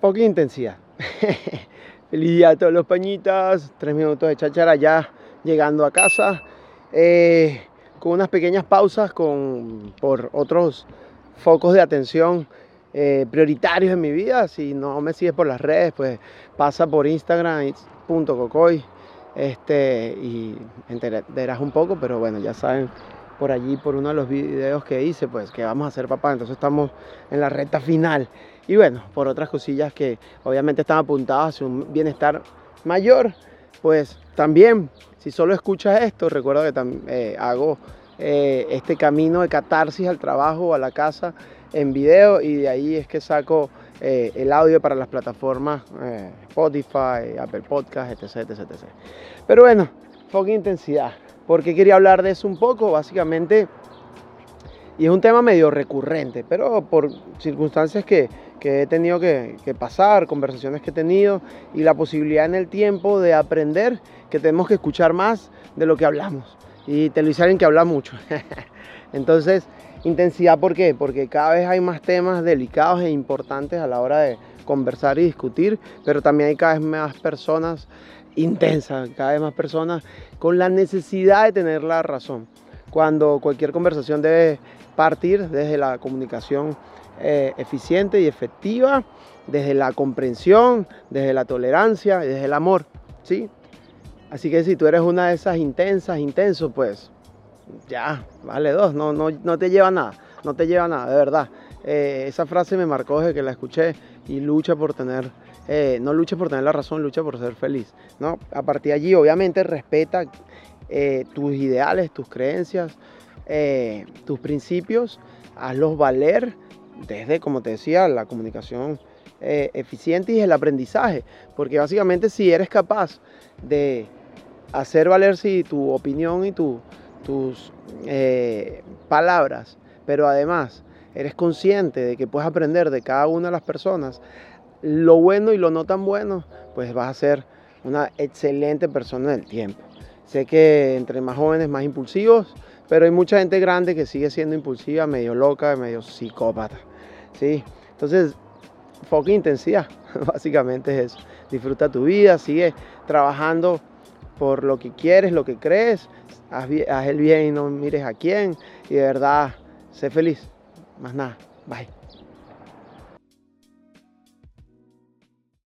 poca intensidad. Feliz día a todos los pañitas, tres minutos de cháchara ya llegando a casa, eh, con unas pequeñas pausas con, por otros focos de atención eh, prioritarios en mi vida. Si no me sigues por las redes, pues pasa por Instagram, cocoy, este, y entenderás un poco, pero bueno, ya saben por allí, por uno de los videos que hice, pues que vamos a hacer papá, entonces estamos en la recta final. Y bueno, por otras cosillas que obviamente están apuntadas hacia un bienestar mayor, pues también, si solo escuchas esto, recuerda que eh, hago eh, este camino de catarsis al trabajo a la casa en video y de ahí es que saco eh, el audio para las plataformas Spotify, Apple Podcast, etc, etc, etc. Pero bueno, poca intensidad. ¿Por qué quería hablar de eso un poco? Básicamente, y es un tema medio recurrente, pero por circunstancias que, he tenido que, pasar, conversaciones que he tenido y la posibilidad en el tiempo de aprender que tenemos que escuchar más de lo que hablamos. Y te lo alguien que habla mucho. Entonces, intensidad, ¿por qué? Porque cada vez hay más temas delicados e importantes a la hora de conversar y discutir, pero también hay cada vez más personas intensas, cada vez más personas con la necesidad de tener la razón. Cuando cualquier conversación debe partir desde la comunicación eh, eficiente y efectiva, desde la comprensión, desde la tolerancia, desde el amor, ¿sí? Así que si tú eres una de esas intensas, intensos, pues ya, vale dos, no, no, no te lleva nada, no te lleva nada, de verdad. Eh, esa frase me marcó desde que la escuché y lucha por tener eh, no lucha por tener la razón, lucha por ser feliz. ¿no? A partir de allí, obviamente, respeta eh, tus ideales, tus creencias, tus principios, hazlos valer desde, como te decía, la comunicación eficiente y el aprendizaje. Porque básicamente si eres capaz de hacer valer tu opinión y tus palabras, pero además eres consciente de que puedes aprender de cada una de las personas, lo bueno y lo no tan bueno, pues vas a ser una excelente persona en el tiempo. Sé que entre más jóvenes, más impulsivos, pero hay mucha gente grande que sigue siendo impulsiva, medio loca, medio psicópata. ¿sí? Entonces, foca intensidad, básicamente es eso. Disfruta tu vida, sigue trabajando por lo que quieres, lo que crees, haz, haz el bien y no mires a quién, y de verdad, sé feliz. Más nada. Bye.